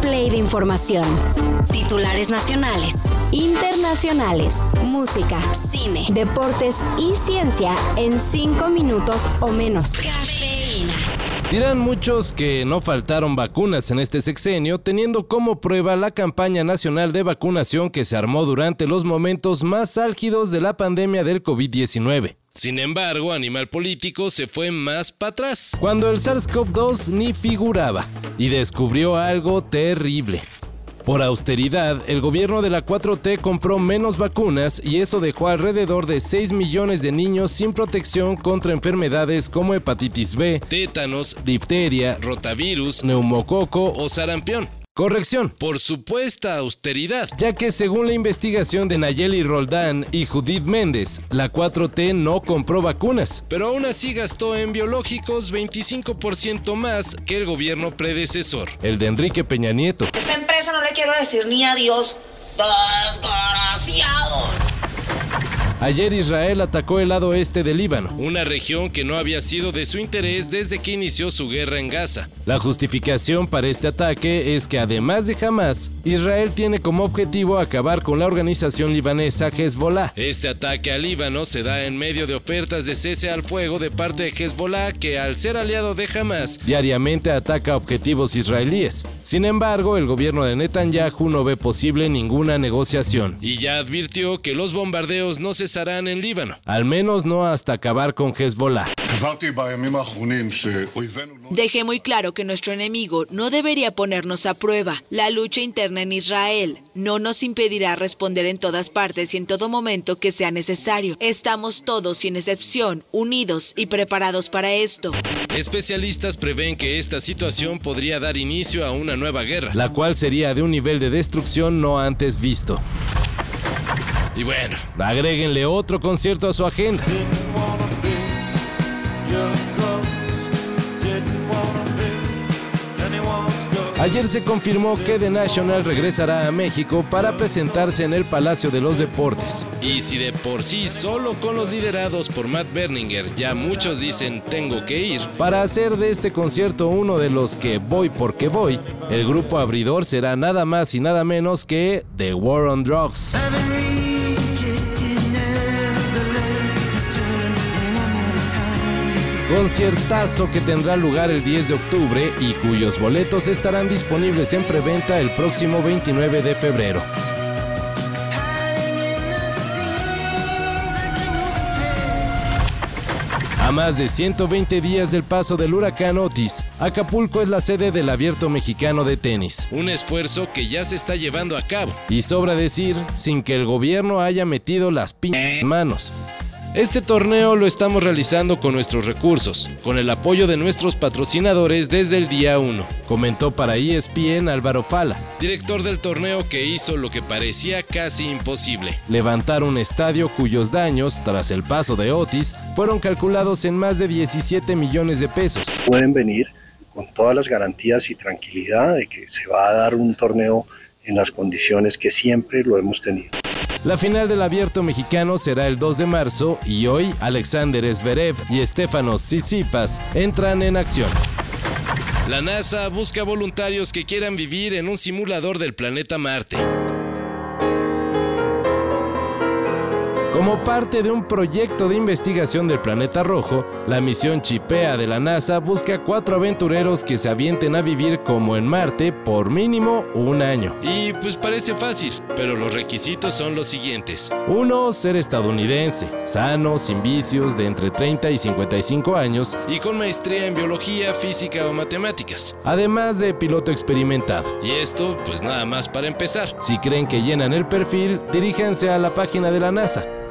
play de información. Titulares nacionales, internacionales, música, cine, deportes y ciencia en 5 minutos o menos. Dirán muchos que no faltaron vacunas en este sexenio, teniendo como prueba la campaña nacional de vacunación que se armó durante los momentos más álgidos de la pandemia del COVID-19. Sin embargo, Animal Político se fue más para atrás, cuando el SARS-CoV-2 ni figuraba, y descubrió algo terrible. Por austeridad, el gobierno de la 4T compró menos vacunas y eso dejó alrededor de 6 millones de niños sin protección contra enfermedades como hepatitis B, tétanos, difteria, rotavirus, neumococo o sarampión. Corrección, por supuesta austeridad, ya que según la investigación de Nayeli Roldán y Judith Méndez, la 4T no compró vacunas, pero aún así gastó en biológicos 25% más que el gobierno predecesor, el de Enrique Peña Nieto. Esta empresa no le quiero decir ni adiós. Desgraciados. Ayer Israel atacó el lado este del Líbano, una región que no había sido de su interés desde que inició su guerra en Gaza. La justificación para este ataque es que además de Hamas, Israel tiene como objetivo acabar con la organización libanesa Hezbollah. Este ataque al Líbano se da en medio de ofertas de cese al fuego de parte de Hezbollah que al ser aliado de Hamas diariamente ataca objetivos israelíes. Sin embargo, el gobierno de Netanyahu no ve posible ninguna negociación y ya advirtió que los bombardeos no se cesarán en Líbano, al menos no hasta acabar con Hezbollah. Dejé muy claro que nuestro enemigo no debería ponernos a prueba. La lucha interna en Israel no nos impedirá responder en todas partes y en todo momento que sea necesario. Estamos todos, sin excepción, unidos y preparados para esto. Especialistas prevén que esta situación podría dar inicio a una nueva guerra, la cual sería de un nivel de destrucción no antes visto. Y bueno, agréguenle otro concierto a su agenda. Ayer se confirmó que The National regresará a México para presentarse en el Palacio de los Deportes. Y si de por sí solo con los liderados por Matt Berninger ya muchos dicen tengo que ir, para hacer de este concierto uno de los que voy porque voy, el grupo abridor será nada más y nada menos que The War on Drugs. Conciertazo que tendrá lugar el 10 de octubre y cuyos boletos estarán disponibles en preventa el próximo 29 de febrero. A más de 120 días del paso del huracán Otis, Acapulco es la sede del Abierto Mexicano de Tenis, un esfuerzo que ya se está llevando a cabo, y sobra decir, sin que el gobierno haya metido las manos. Este torneo lo estamos realizando con nuestros recursos, con el apoyo de nuestros patrocinadores desde el día 1, comentó para ESPN Álvaro Fala, director del torneo que hizo lo que parecía casi imposible, levantar un estadio cuyos daños, tras el paso de Otis, fueron calculados en más de 17 millones de pesos. Pueden venir con todas las garantías y tranquilidad de que se va a dar un torneo en las condiciones que siempre lo hemos tenido. La final del abierto mexicano será el 2 de marzo y hoy Alexander Zverev y Stefanos Tsitsipas entran en acción. La NASA busca voluntarios que quieran vivir en un simulador del planeta Marte. Como parte de un proyecto de investigación del planeta rojo, la misión Chipea de la NASA busca cuatro aventureros que se avienten a vivir como en Marte por mínimo un año. Y pues parece fácil, pero los requisitos son los siguientes. Uno, ser estadounidense, sano, sin vicios, de entre 30 y 55 años y con maestría en biología, física o matemáticas. Además de piloto experimentado. Y esto, pues nada más para empezar. Si creen que llenan el perfil, diríjanse a la página de la NASA.